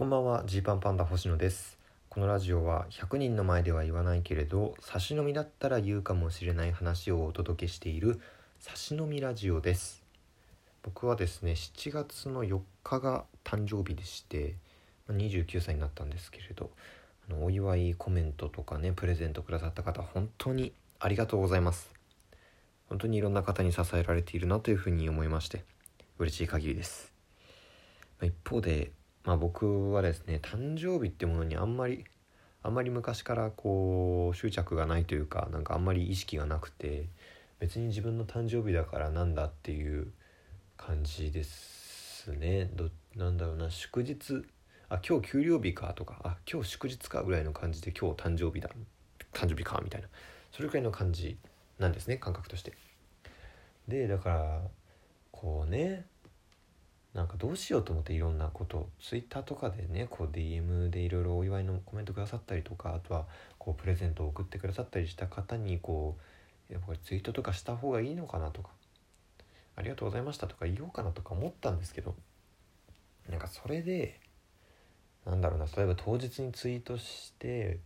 こんばんはジーパンパンダ星野です。このラジオは100人の前では言わないけれど差し飲みだったら言うかもしれない話をお届けしている差し飲みラジオです。僕はですね7月の4日が誕生日でして29歳になったんですけれどあのお祝いコメントとかねプレゼントくださった方本当にありがとうございます。本当にいろんな方に支えられているなというふうに思いまして嬉しい限りです。一方でまあ、僕はですね誕生日ってものにあんまりあんまり昔からこう執着がないというかなんかあんまり意識がなくて別に自分の誕生日だからなんだっていう感じですね。どなんだろうな祝日あ今日給料日かとかあ今日祝日かぐらいの感じで今日誕生日だ誕生日かみたいなそれくらいの感じなんですね感覚として。でだからこうねなんかどうしようと思っていろんなことツイッターとかでねこう DM でいろいろお祝いのコメントくださったりとかあとはこうプレゼントを送ってくださったりした方にこうやっぱりツイートとかした方がいいのかなとかありがとうございましたとか言おうかなとか思ったんですけどなんかそれでなんだろうな例えば当日にツイートして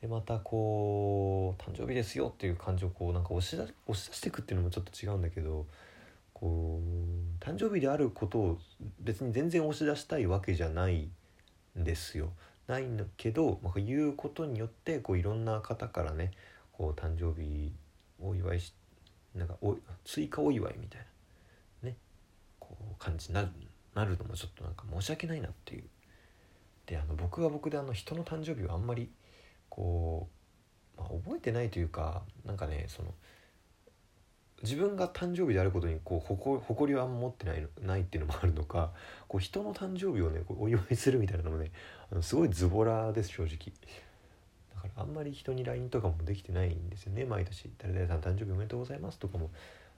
でまたこう誕生日ですよっていう感情をこうなんか押し出押し出していくっていうのもちょっと違うんだけどこう誕生日であることを別に全然押し出したいわけじゃないんですよ。ないんだけど、まあ、言うことによってこういろんな方からねこう誕生日お祝いしなんかお追加お祝いみたいなねこう感じになるなるのもちょっとなんか申し訳ないなっていう。であの僕は僕であの人の誕生日はあんまりこう、まあ、覚えてないというかなんかねその自分が誕生日であることにこう誇りは持ってないないっていうのもあるのかこう人の誕生日をねこうお祝いするみたいなのもねあのすごいズボラです正直。だからあんまり人に LINE とかもできてないんですよね。毎年「誰々さん誕生日おめでとうございます」とかも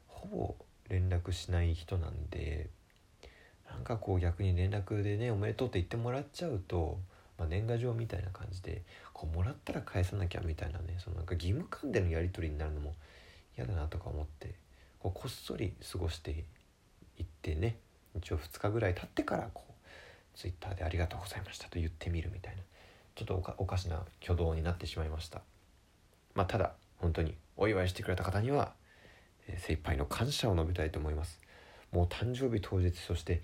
ほぼ連絡しない人なんでなんかこう逆に連絡でね「おめでとう」って言ってもらっちゃうと、まあ、年賀状みたいな感じでこうもらったら返さなきゃみたいなねそのなんか義務感でのやり取りになるのも嫌だなとか思って。こうこっそり過ごしていってね一応2日ぐらい経ってからこうツイッターで「ありがとうございました」と言ってみるみたいなちょっとおかしな挙動になってしまいました。まあただ本当にお祝いしてくれた方には、えー、精一杯の感謝を述べたいと思います。もう誕生日当日そして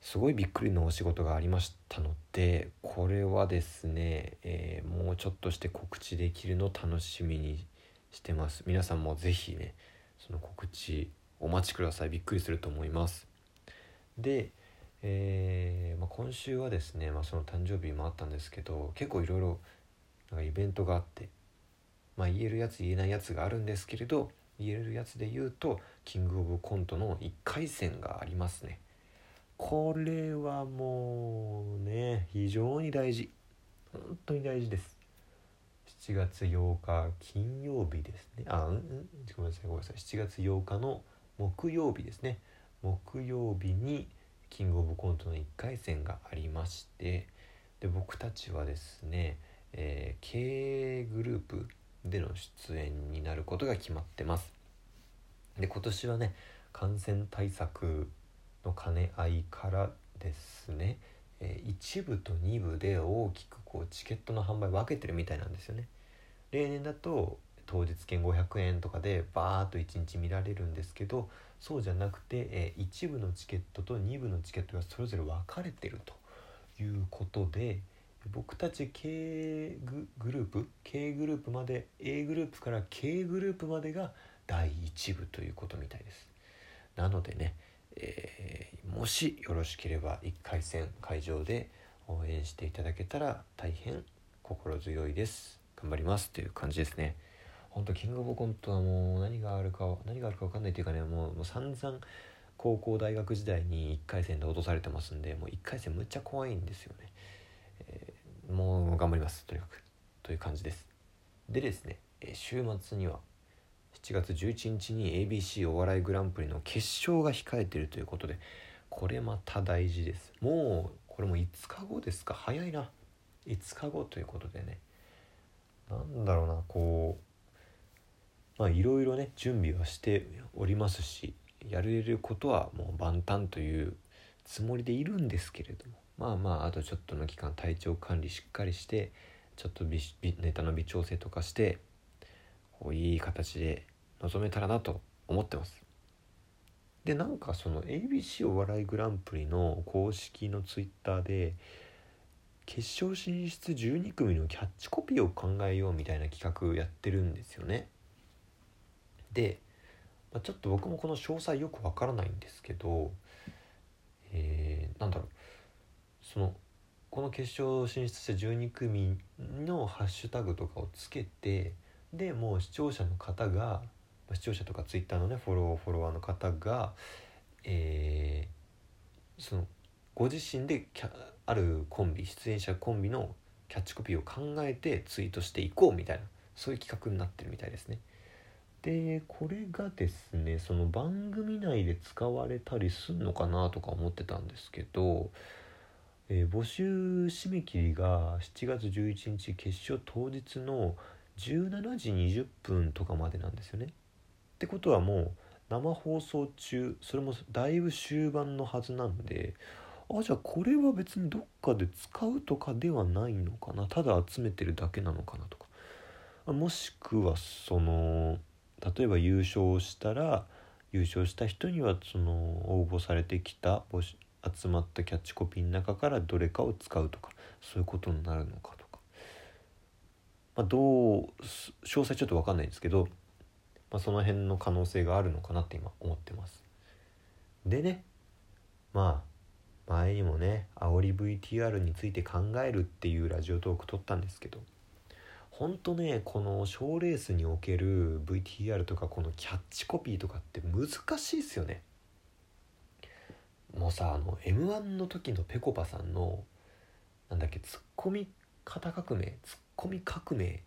すごいびっくりのお仕事がありましたのでこれはですね、えー、もうちょっとして告知できるの楽しみにしてます。皆さんも是非ねその告知お待ちください。びっくりすると思います。で、えー、まあ、今週はですね、まあ、その誕生日もあったんですけど結構いろいろなんかイベントがあってまあ言えるやつ言えないやつがあるんですけれど言えるやつで言うとキングオブコントの1回戦がありますね。これはもうね非常に大事。本当に大事です。7月8日金曜日ですね。あうんごめんなさいごめんなさい。7月8日の木曜日ですね。木曜日にキングオブコントの1回戦がありましてで僕たちはですね、えー、経営グループでの出演になることが決まってます。で今年はね感染対策の兼ね合いからですねえー、1部と2部で大きくこうチケットの販売分けてるみたいなんですよね。例年だと当日券500円とかでバーッと1日見られるんですけどそうじゃなくて、えー、1部のチケットと2部のチケットがそれぞれ分かれてると。いうことで僕たち K グループ K グループまで A グループから K グループまでが第1部ということみたいです。なのでねえー、もしよろしければ1回戦会場で応援していただけたら大変心強いです。頑張りますという感じですね。ほんとキングオブコントはもう何があるか何があるか分かんないっていうかねもうもう散々高校大学時代に1回戦で落とされてますんでもう1回戦むっちゃ怖いんですよね、えー、もう頑張りますとにかく。という感じです。でですね、え週末には7月11日に ABC お笑いグランプリの決勝が控えてるということでこれまた大事です。もうこれも5日後ですか？早いな。5日後ということでね。なんだろうなこうまあいろいろね準備はしておりますしやれることはもう万端というつもりでいるんですけれども。まあまああとちょっとの期間体調管理しっかりしてちょっとネタの微調整とかしてこういい形で臨めたらなと思ってます。でなんかその ABC お笑いグランプリの公式のツイッターで決勝進出12組のキャッチコピーを考えようみたいな企画やってるんですよね。で、まあ、ちょっと僕もこの詳細よくわからないんですけど、えー、なんだろうそのこの決勝進出した12組のハッシュタグとかをつけてでもう視聴者の方が視聴者とかツイッターのねフォローフォロワーの方が、えー、そのご自身であるコンビ出演者コンビのキャッチコピーを考えてツイートしていこうみたいなそういう企画になってるみたいですね。でこれがですねその番組内で使われたりすんのかなとか思ってたんですけどえー、募集締め切りが7月11日決勝当日の17時20分とかまでなんですよね。ってことはもう生放送中それもだいぶ終盤のはずなんであじゃあこれは別にどっかで使うとかではないのかな。ただ集めてるだけなのかなとか。もしくはその例えば優勝したら優勝した人にはその応募されてきた集集まったキャッチコピーの中からどれかを使うとかそういうことになるのかとか、まあ、どう詳細ちょっと分かんないんですけど、まあ、その辺の可能性があるのかなって今思ってます。でねまあ前にもね煽り VTR について考えるっていうラジオトーク撮ったんですけどほんとねこの賞レースにおける VTR とかこのキャッチコピーとかって難しいっすよね。もうさあの m 1の時のぺこぱさんのなんだっけツッコミ型革命ツッコミ革命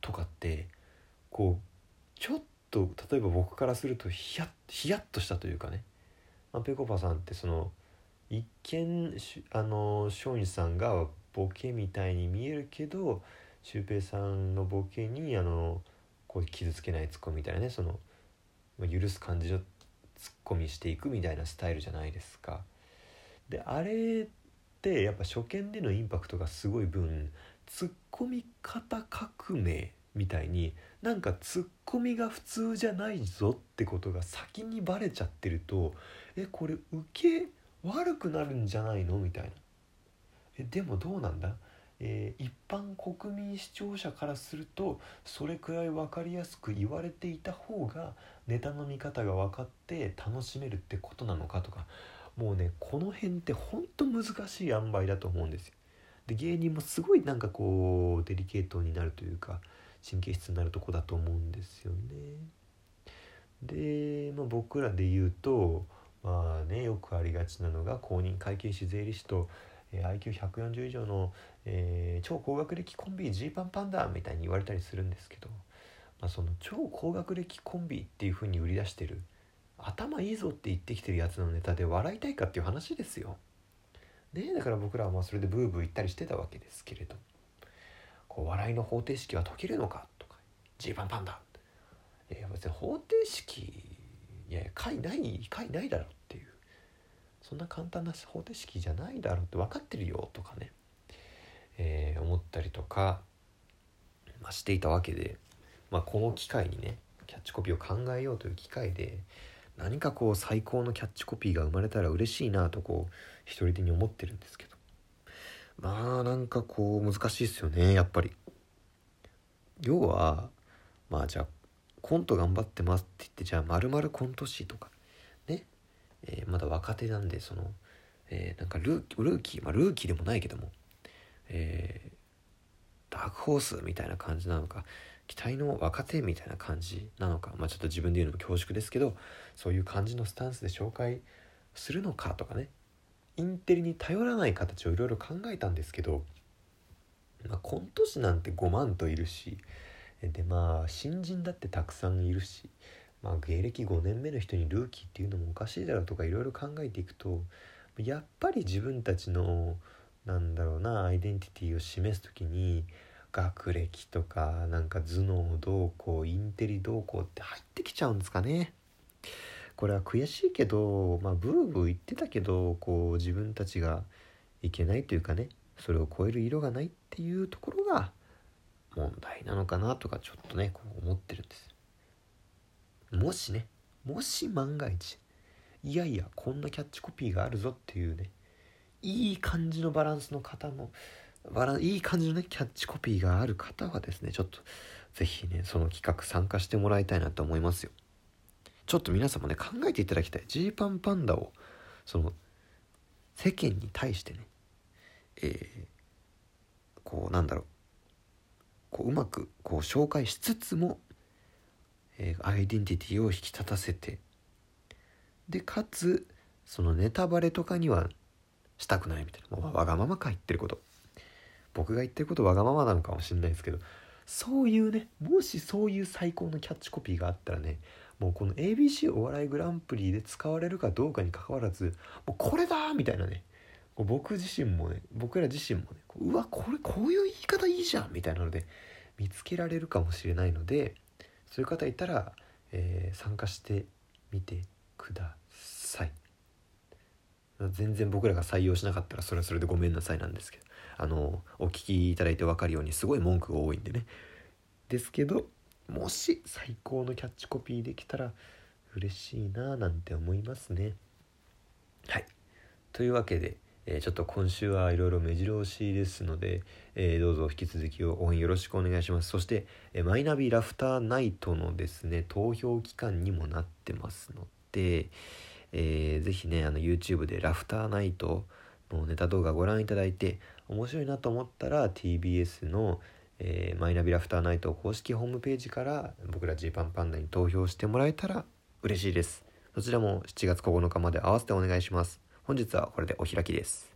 とかってこうちょっと例えば僕からするとヒヤッヒヤッとしたというかね、まあ、ぺこぱさんってその一見あの松陰さんがボケみたいに見えるけどシュウペイさんのボケにあのこう傷つけないツッコミみたいなねその許す感じのツッコミしていくみたいなスタイルじゃないですか。であれってやっぱ初見でのインパクトがすごい分ツッコミ方革命みたいになんかツッコミが普通じゃないぞってことが先にバレちゃってるとえこれ受け悪くなるんじゃないのみたいな。えでもどうなんだ？えー、一般国民視聴者からするとそれくらい分かりやすく言われていた方がネタの見方が分かって楽しめるってことなのかとか。もうねこの辺ってほんと難しい塩梅だと思うんですよ。で芸人もすごいなんかこうデリケートになるというか神経質になるとこだと思うんですよね。で、まあ、僕らで言うとまあねよくありがちなのが公認会計士税理士とえ IQ140 以上の、えー、超高学歴コンビジーパンパンダみたいに言われたりするんですけど、まあ、その超高学歴コンビっていう風に売り出してる頭いいぞって言ってきてるやつのネタで笑いたいかっていう話ですよ。ねだから僕らはまあそれでブーブー言ったりしてたわけですけれどこう笑いの方程式は解けるのかとかジーパンパンダ。いや別に方程式いや解ない解ないだろっていう。そんな簡単な方程式じゃないだろって分かってるよとかね、えー、思ったりとか、まあ、していたわけで、まあ、この機会にねキャッチコピーを考えようという機会で何かこう最高のキャッチコピーが生まれたら嬉しいなとこう一人でに思ってるんですけど。まあなんかこう難しいですよねやっぱり。要はまあじゃあコント頑張ってますって言ってじゃあまるまるコント師とかねえー、まだ若手なんでその、えー、なんかルールーキーまあルーキーでもないけども、えー、ダークホースみたいな感じなのか期待の若手みたいな感じなのかまあちょっと自分で言うのも恐縮ですけどそういう感じのスタンスで紹介するのかとかねインテリに頼らない形をいろいろ考えたんですけど、まあ、コント師なんて5万といるしでまあ新人だってたくさんいるしまあ、芸歴5年目の人にルーキーっていうのもおかしいだろうとかいろいろ考えていくとやっぱり自分たちのなんだろうなアイデンティティを示す時に学歴とかなんか頭脳どうこうインテリどうこうって入ってきちゃうんですかね。これは悔しいけどまあブーブー言ってたけどこう自分たちがいけないというかねそれを超える色がないっていうところが問題なのかなとかちょっとねこう思ってるんです。もしねもし万が一いやいやこんなキャッチコピーがあるぞっていうねいい感じのバランスの方のバラいい感じのねキャッチコピーがある方はですねちょっと是非ねその企画参加してもらいたいなと思いますよ。ちょっと皆さんもね考えていただきたい。ジーパンパンダをその世間に対してねえー、こうなんだろう。こううまくこう紹介しつつも、えー、アイデンティティを引き立たせてでかつそのネタバレとかにはしたくないみたいな。もうわがままか言ってること。僕が言ってることわがままなのかもしれないですけどそういうねもしそういう最高のキャッチコピーがあったらねもうこの ABC お笑いグランプリで使われるかどうかにかかわらずもうこれだみたいなね僕自身もね僕ら自身もねうわこれこういう言い方いいじゃんみたいなので見つけられるかもしれないのでそういう方いたら、えー、参加してみてください。全然僕らが採用しなかったらそれはそれでごめんなさいなんですけどあのお聞きいただいて分かるようにすごい文句が多いんでね。ですけどもし最高のキャッチコピーできたら嬉しいなぁなんて思いますね。はい。というわけでえー、ちょっと今週はいろいろ目白押しですので、えー、どうぞ引き続き応援よろしくお願いします。そして、えー、マイナビラフターナイトのですね投票期間にもなってますので、えー、ぜひねあの YouTube でラフターナイトのネタ動画ご覧いただいて面白いなと思ったら TBS の、えー、マイナビラフターナイト公式ホームページから僕らジーパンパンダに投票してもらえたら嬉しいです。そちらも7月9日まで合わせてお願いします。本日はこれでお開きです。